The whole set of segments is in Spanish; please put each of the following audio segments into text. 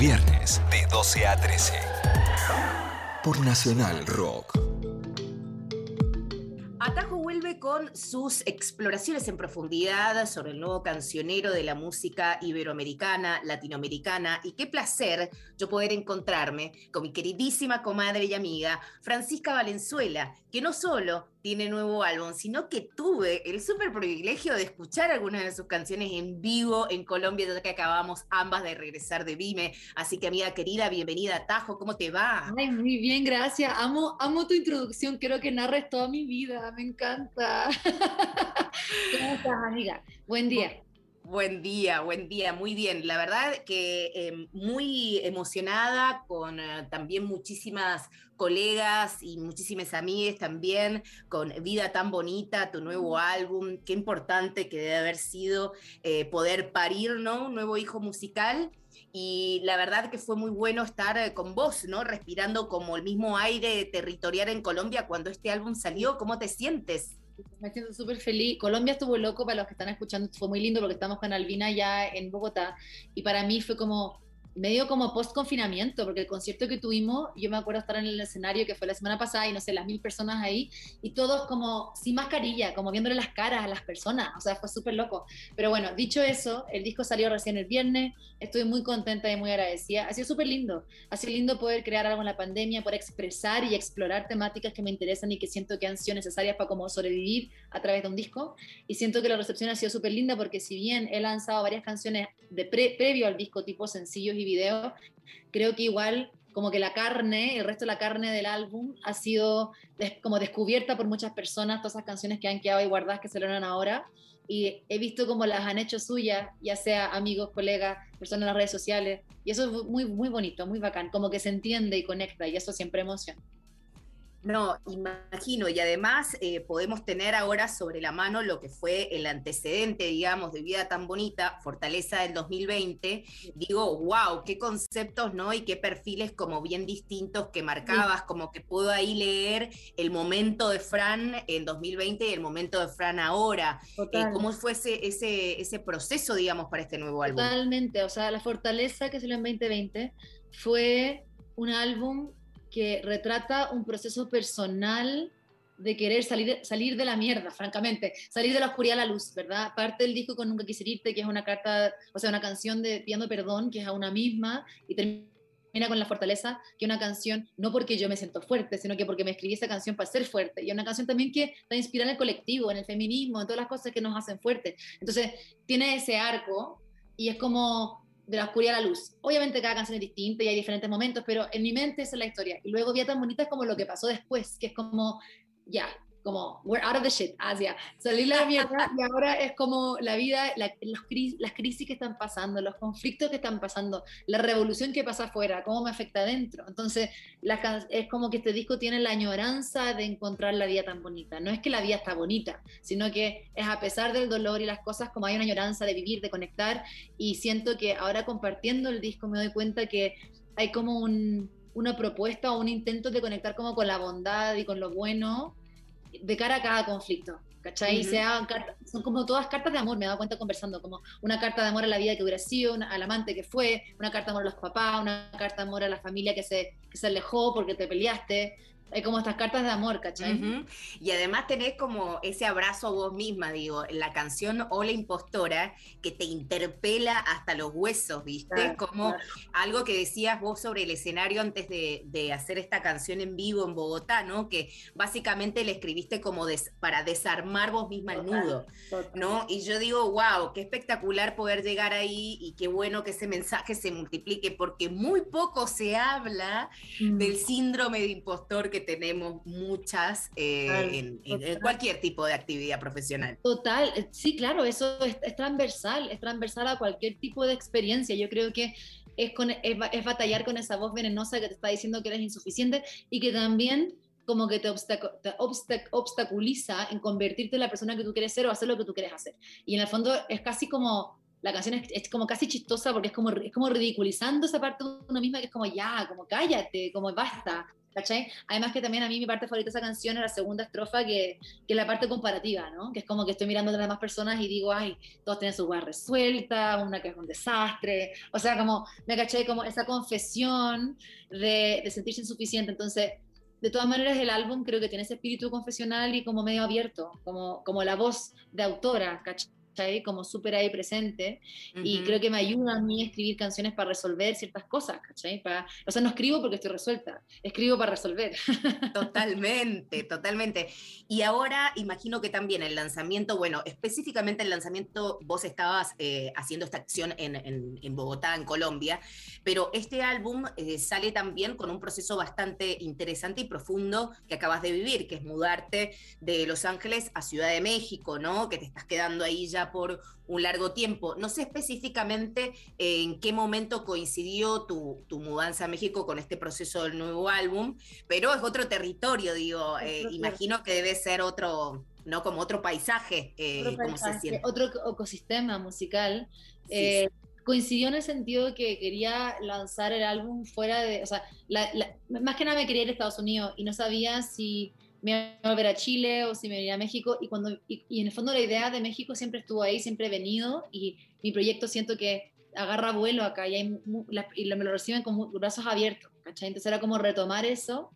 viernes de 12 a 13 por Nacional Rock. Atajo vuelve con sus exploraciones en profundidad sobre el nuevo cancionero de la música iberoamericana, latinoamericana, y qué placer yo poder encontrarme con mi queridísima comadre y amiga Francisca Valenzuela, que no solo tiene nuevo álbum, sino que tuve el súper privilegio de escuchar algunas de sus canciones en vivo en Colombia, ya que acabamos ambas de regresar de Vime. Así que, amiga querida, bienvenida a Tajo, ¿cómo te va? Ay, muy bien, gracias. Amo, amo tu introducción, quiero que narres toda mi vida, me encanta. ¿Cómo estás, amiga? Buen día. Buen día, buen día, muy bien. La verdad que em, muy emocionada con eh, también muchísimas colegas y muchísimas amigas también con Vida tan bonita, tu nuevo álbum. Qué importante que debe haber sido eh, poder parir, ¿no? Un nuevo hijo musical. Y la verdad que fue muy bueno estar eh, con vos, ¿no? Respirando como el mismo aire territorial en Colombia cuando este álbum salió. ¿Cómo te sientes? Me siento súper feliz. Colombia estuvo loco para los que están escuchando, fue muy lindo porque estamos con Albina ya en Bogotá y para mí fue como medio como post confinamiento, porque el concierto que tuvimos, yo me acuerdo estar en el escenario que fue la semana pasada y no sé, las mil personas ahí, y todos como sin mascarilla, como viéndole las caras a las personas, o sea, fue súper loco. Pero bueno, dicho eso, el disco salió recién el viernes, estoy muy contenta y muy agradecida, ha sido súper lindo, ha sido lindo poder crear algo en la pandemia, poder expresar y explorar temáticas que me interesan y que siento que han sido necesarias para como sobrevivir a través de un disco, y siento que la recepción ha sido súper linda porque si bien he lanzado varias canciones de previo al disco, tipo sencillos y video, creo que igual como que la carne, el resto de la carne del álbum ha sido como descubierta por muchas personas, todas esas canciones que han quedado ahí guardadas que se logran ahora, y he visto cómo las han hecho suyas, ya sea amigos, colegas, personas en las redes sociales, y eso es muy, muy bonito, muy bacán, como que se entiende y conecta, y eso siempre emociona. No, imagino, y además eh, podemos tener ahora sobre la mano lo que fue el antecedente, digamos, de Vida tan Bonita, Fortaleza del 2020. Digo, wow, qué conceptos, ¿no? Y qué perfiles como bien distintos que marcabas, como que puedo ahí leer el momento de Fran en 2020 y el momento de Fran ahora. Eh, ¿Cómo fue ese, ese, ese proceso, digamos, para este nuevo álbum? Totalmente, o sea, La Fortaleza que salió en 2020 fue un álbum que retrata un proceso personal de querer salir, salir de la mierda, francamente, salir de la oscuridad a la luz, ¿verdad? Parte del disco con Nunca Quise Irte, que es una carta, o sea, una canción de pidiendo perdón, que es a una misma, y termina con La Fortaleza, que es una canción, no porque yo me siento fuerte, sino que porque me escribí esa canción para ser fuerte, y una canción también que está inspirada en el colectivo, en el feminismo, en todas las cosas que nos hacen fuertes. Entonces, tiene ese arco, y es como de la oscuridad a la luz. Obviamente cada canción es distinta y hay diferentes momentos, pero en mi mente esa es la historia. Y luego Vía tan bonita es como lo que pasó después, que es como, ya, como, we're out of the shit, Asia. Salir la mierda y ahora es como la vida, la, los las crisis que están pasando, los conflictos que están pasando, la revolución que pasa afuera, cómo me afecta adentro. Entonces, la, es como que este disco tiene la añoranza de encontrar la vida tan bonita. No es que la vida está bonita, sino que es a pesar del dolor y las cosas, como hay una añoranza de vivir, de conectar. Y siento que ahora compartiendo el disco me doy cuenta que hay como un, una propuesta o un intento de conectar como con la bondad y con lo bueno de cara a cada conflicto. ¿Cachai? son como todas cartas de amor, me he dado cuenta conversando, como una carta de amor a la vida que hubiera sido, al amante que fue, una carta de amor a los papás, una carta de amor a la familia que se, que se alejó porque te peleaste, hay como estas cartas de amor, ¿cachai? Y además tenés como ese abrazo a vos misma, digo, la canción Hola Impostora, que te interpela hasta los huesos, ¿viste? como algo que decías vos sobre el escenario antes de, hacer esta canción en vivo en Bogotá, ¿no? Que básicamente le escribiste como para desarmar vos misma el nudo, ¿no? Y yo digo, wow, qué espectacular poder llegar ahí y qué bueno que ese mensaje se multiplique, porque muy poco se habla mm. del síndrome de impostor que tenemos muchas eh, en, cualquier tipo de actividad profesional. Total, eh, sí, claro, eso es, transversal, es transversal a cualquier tipo de experiencia. Yo creo que es, con, es, batallar con esa voz venenosa que te está diciendo que eres insuficiente y que también como que te, obstaculiza en convertirte en la persona que tú quieres ser o hacer lo que tú quieres hacer. Y en el fondo es casi como la canción es, como casi chistosa porque es como, es como ridiculizando esa parte de uno misma que es como ya, como cállate, como basta. ¿Cachai? Además que también a mí mi parte favorita de esa canción es la segunda estrofa, que, que es la parte comparativa, ¿no? Que es como que estoy mirando a las demás personas y digo, ay, todos tienen su guarda resuelta, una que es un desastre. O sea, como, me caché como esa confesión de, de sentirse insuficiente. Entonces, de todas maneras, el álbum creo que tiene ese espíritu confesional y como medio abierto, como, como la voz de autora, ¿cachai? Como súper ahí presente. Y creo que me ayuda a mí a escribir canciones para resolver ciertas cosas, ¿cachai? Para, o sea, no escribo porque estoy resuelta, escribo para resolver. Totalmente, totalmente. Y ahora imagino que también el lanzamiento, bueno, específicamente el lanzamiento, vos estabas eh, haciendo esta acción en, en, Bogotá, en Colombia, pero este álbum eh, sale también con un proceso bastante interesante y profundo que acabas de vivir, que es mudarte de Los Ángeles a Ciudad de México, ¿no? Que te estás quedando ahí ya por un largo tiempo. No sé específicamente en qué momento coincidió tu, mudanza a México con este proceso del nuevo álbum, pero es otro territorio, digo, eh, imagino que debe ser otro, ¿no? Como otro paisaje, eh, otro, ecosistema musical. Eh, coincidió en el sentido que quería lanzar el álbum fuera de, o sea, más que nada me quería ir a Estados Unidos y no sabía si me iba a volver a Chile o si me iba a México y, cuando, y, en el fondo la idea de México siempre estuvo ahí, siempre he venido y mi proyecto siento que agarra vuelo acá y, y me lo reciben con brazos abiertos. Entonces era como retomar eso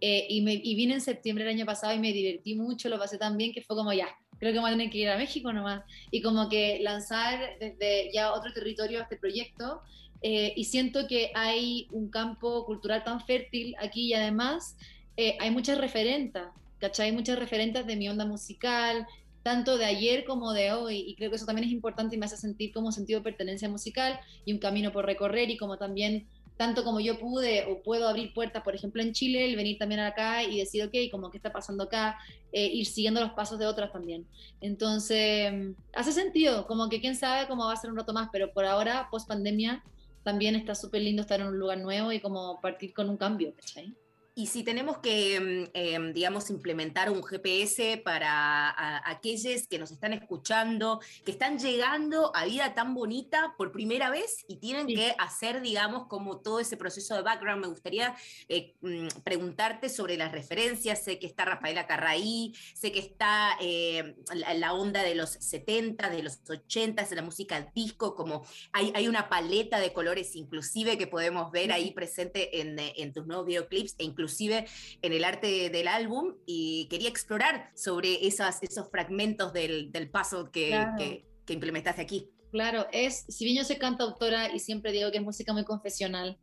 eh, y, me, y vine en septiembre del año pasado y me divertí mucho, lo pasé tan bien que fue como ya, creo que voy a tener que ir a México nomás y como que lanzar desde ya otro territorio este proyecto eh, y siento que hay un campo cultural tan fértil aquí y además eh, hay muchas referentes, ¿cachai? Hay muchas referentes de mi onda musical, tanto de ayer como de hoy, y creo que eso también es importante y me hace sentir como sentido de pertenencia musical y un camino por recorrer y como también tanto como yo pude o puedo abrir puertas, por ejemplo, en Chile, el venir también acá y decir, ok, como qué está pasando acá, eh, ir siguiendo los pasos de otras también. Entonces, hace sentido, como que quién sabe cómo va a ser un rato más, pero por ahora, post pandemia, también está súper lindo estar en un lugar nuevo y como partir con un cambio, ¿cachai? Y si tenemos que, mm, em, digamos, implementar un GPS para aquellos que nos están escuchando, que están llegando a vida tan bonita por primera vez y tienen que hacer, digamos, como todo ese proceso de background, me gustaría eh, mm, preguntarte sobre las referencias. Sé que está Rafaela Carraí, sé que está eh, la, onda de los 70, de los 80, de la música disco, como hay, hay una paleta de colores inclusive que podemos ver ahí presente en, en tus nuevos videoclips e incluso inclusive en el arte del álbum, y quería explorar sobre esas, esos fragmentos del, del paso que, que, implementaste aquí. Claro, es, si bien yo soy cantautora y siempre digo que es música muy confesional,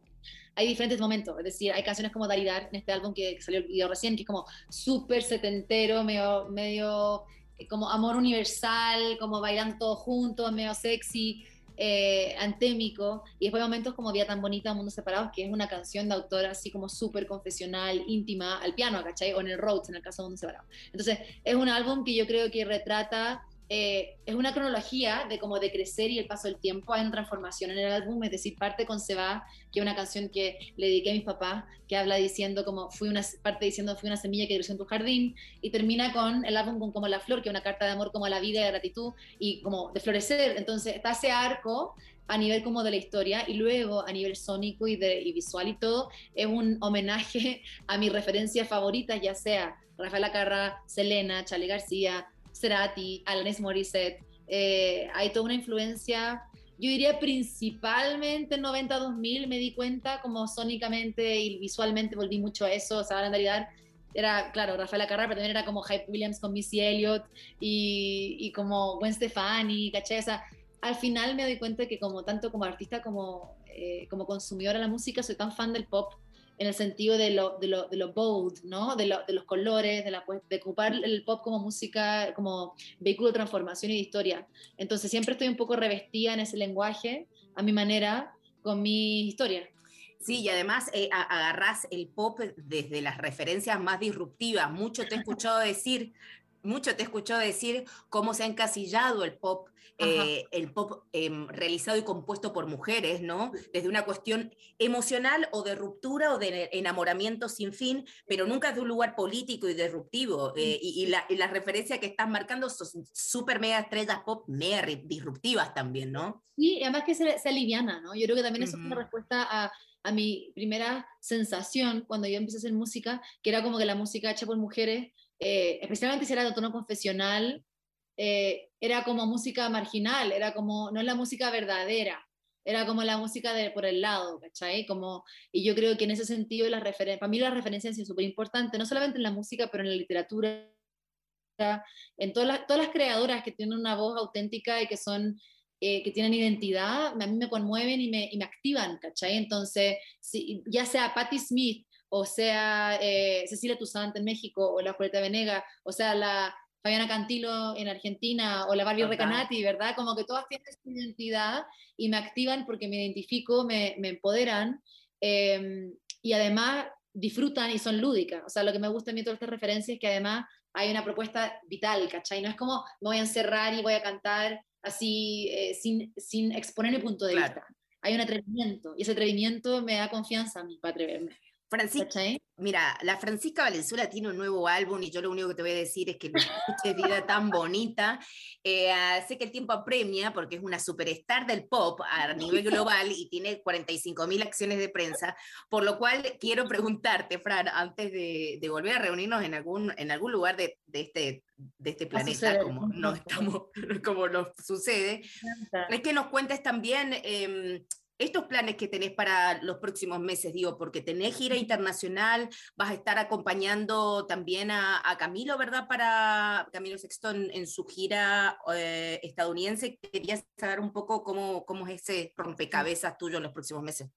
hay diferentes momentos, es decir, hay canciones como Daridar en este álbum que salió el video recién, que es como súper setentero, medio, medio eh, como amor universal, como bailando todos juntos, medio sexy, eh, antémico, y después momentos como Día tan bonita, Mundos separados, que es una canción de autor así como súper confesional, íntima, al piano, ¿cachai? O en el Rhodes, en el caso de Mundos separados. Entonces, es un álbum que yo creo que retrata eh, es una cronología de como de crecer y el paso del tiempo. Hay una transformación en el álbum, es decir, parte con Se va, que es una canción que le dediqué a mis papás, que habla diciendo como fui una parte diciendo fui una semilla que creció en tu jardín, y termina con el álbum con como La Flor, que es una carta de amor como a la vida, de gratitud y como de florecer. Entonces está ese arco a nivel como de la historia y luego a nivel sónico y, de, y visual y todo, es un homenaje a mis referencias favoritas, ya sea Rafael Acarra, Selena, Chale García, Cerati, Alanis Morissette, eh, hay toda una influencia, yo diría principalmente en 90-2000 me di cuenta como sónicamente y visualmente volví mucho a eso, o sea, en realidad era, claro, Rafael Carrera, pero también era como Hype Williams con Missy Elliott y, como Gwen Stefani, sea, al final me doy cuenta que como tanto como artista como, eh, como consumidora de la música soy tan fan del pop en el sentido de lo, de lo, de lo bold, ¿no? De, de, los colores, de, la, de ocupar el pop como música, como vehículo de transformación y de historia. Entonces siempre estoy un poco revestida en ese lenguaje, a mi manera, con mi historia. Sí, y además eh, el pop desde las referencias más disruptivas. Mucho te he escuchado decir mucho te escuchó decir cómo se ha encasillado el pop, eh, el pop em, realizado y compuesto por mujeres, ¿no? Desde una cuestión emocional o de ruptura o de enamoramiento sin fin, pero nunca de un lugar político y disruptivo. Eh, y, la, y, referencia que estás marcando son súper mega estrellas pop, mega disruptivas también, ¿no? Sí, además que se, se aliviana, ¿no? Yo creo que también eso es una respuesta a a mi primera sensación cuando yo empecé a hacer música, que era como que la música hecha por mujeres, eh, especialmente si era de tono confesional, eh, era como música marginal, era como, no es la música verdadera, era como la música de por el lado, ¿cachai? Como, y yo creo que en ese sentido, la para mí la referencia es súper importante, no solamente en la música, pero en la literatura, en todas las, todas las creadoras que tienen una voz auténtica y que son eh, que tienen identidad, a mí me conmueven y me, y me activan, ¿cachai? Entonces, si, ya sea Patti Smith, o sea eh, Cecilia Toussaint en México, o la Julieta Venega, o sea la Fabiana Cantilo en Argentina, o la Barbie Recanati, ¿verdad? Como que todas tienen su identidad y me activan porque me identifico, me, me empoderan, em, y además disfrutan y son lúdicas. O sea, lo que me gusta a mí de todas estas referencias es que además hay una propuesta vital, ¿cachai? No es como me voy a encerrar y voy a cantar así eh, sin, sin exponer mi punto de vista. Hay un atrevimiento y ese atrevimiento me da confianza a mí para atreverme. Francisca, mira, la Francisca Valenzuela tiene un nuevo álbum y yo lo único que te voy a decir es que escuches vida tan bonita. Eh, sé que el tiempo apremia porque es una superstar del pop a nivel global y tiene 45 mil acciones de prensa, por lo cual quiero preguntarte, Fran, antes de, de volver a reunirnos en algún, en algún lugar de, de este, de este planeta, como, no estamos, como nos sucede, es que nos cuentes también... Eh, estos planes que tenés para los próximos meses, digo, porque tenés gira internacional, vas a estar acompañando también a, Camilo, ¿verdad? Para Camilo Sexton en su gira eh, estadounidense. Quería saber un poco cómo, cómo es ese rompecabezas tuyo en los próximos meses.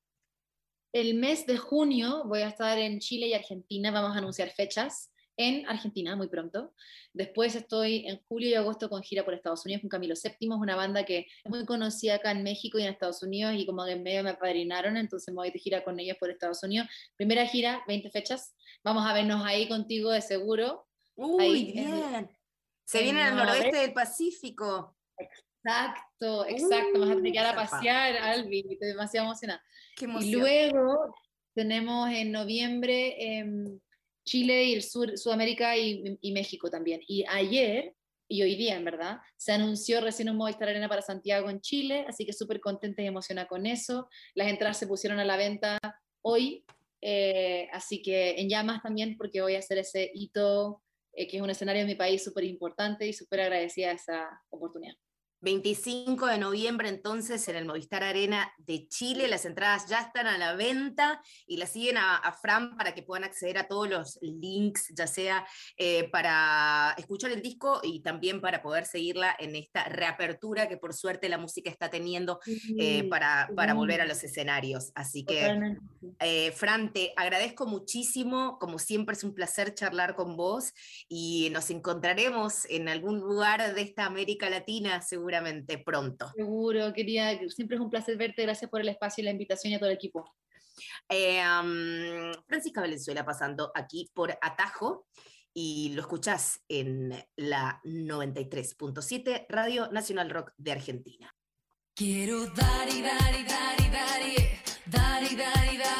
El mes de junio voy a estar en Chile y Argentina, vamos a anunciar fechas en Argentina muy pronto. Después estoy en julio y agosto con gira por Estados Unidos con Camilo VII, una banda que es muy conocida acá en México y en Estados Unidos y como que en medio me apadrinaron, entonces me voy de gira con ellos por Estados Unidos. Primera gira, 20 fechas. Vamos a vernos ahí contigo de seguro. Uy, bien. Se viene al noroeste del Pacífico. Exacto, exacto. Vamos a tener que ir a pasear, Albi, estoy demasiado emocionada. y luego tenemos en noviembre... Eh, Chile y el sur, Sudamérica y, México también. Y ayer, y hoy día en verdad, se anunció recién un Movistar Arena para Santiago en Chile, así que súper contenta y emocionada con eso. Las entradas se pusieron a la venta hoy, eh, así que en llamas también, porque voy a hacer ese hito, eh, que es un escenario de mi país súper importante y súper agradecida a esa oportunidad. 25 de noviembre entonces en el Movistar Arena de Chile. Las entradas ya están a la venta y la siguen a, Fran para que puedan acceder a todos los links, ya sea eh, para escuchar el disco y también para poder seguirla en esta reapertura que por suerte la música está teniendo eh, para, para, volver a los escenarios. Así que, eh, Fran, te agradezco muchísimo. Como siempre es un placer charlar con vos y nos encontraremos en algún lugar de esta América Latina, seguro seguramente pronto. Seguro, quería, siempre es un placer verte, gracias por el espacio y la invitación y a todo el equipo. Eh, Francisca Valenzuela pasando aquí por Atajo y lo escuchás en la 93.7 Radio Nacional Rock de Argentina. Quiero dar y dar y dar y dar y dar y dar y dar.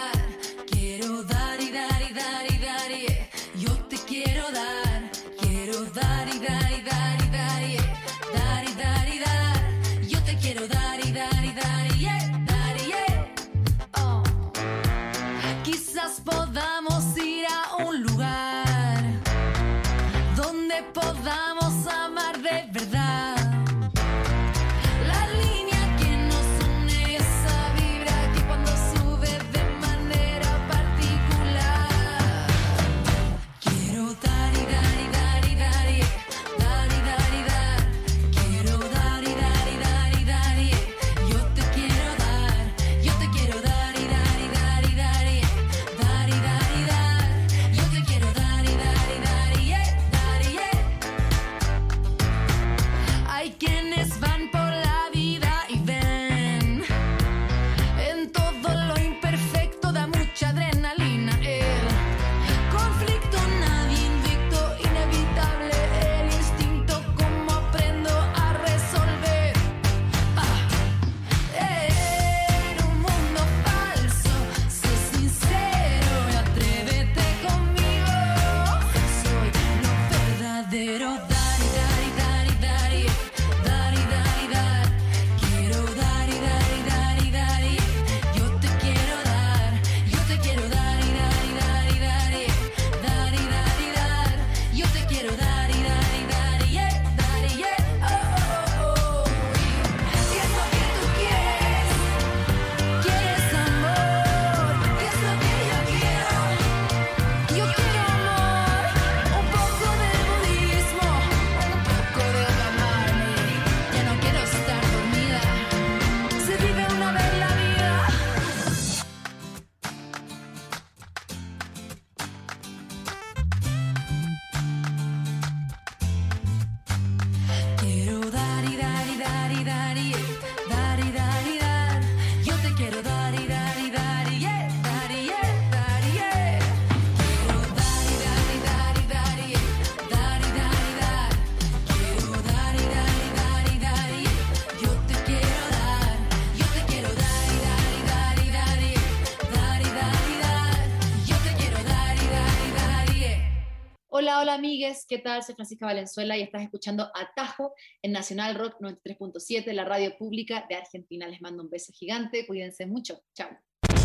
Hola, hola amigues, ¿qué tal? Soy Francisca Valenzuela y estás escuchando Atajo en Nacional Rock 93.7, la radio pública de Argentina. Les mando un beso gigante, cuídense mucho. Chao.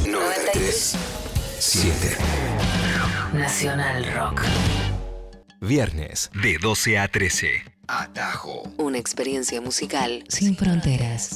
93 7 Nacional Rock. Viernes de 12 a 13. Atajo. Una experiencia musical sin fronteras.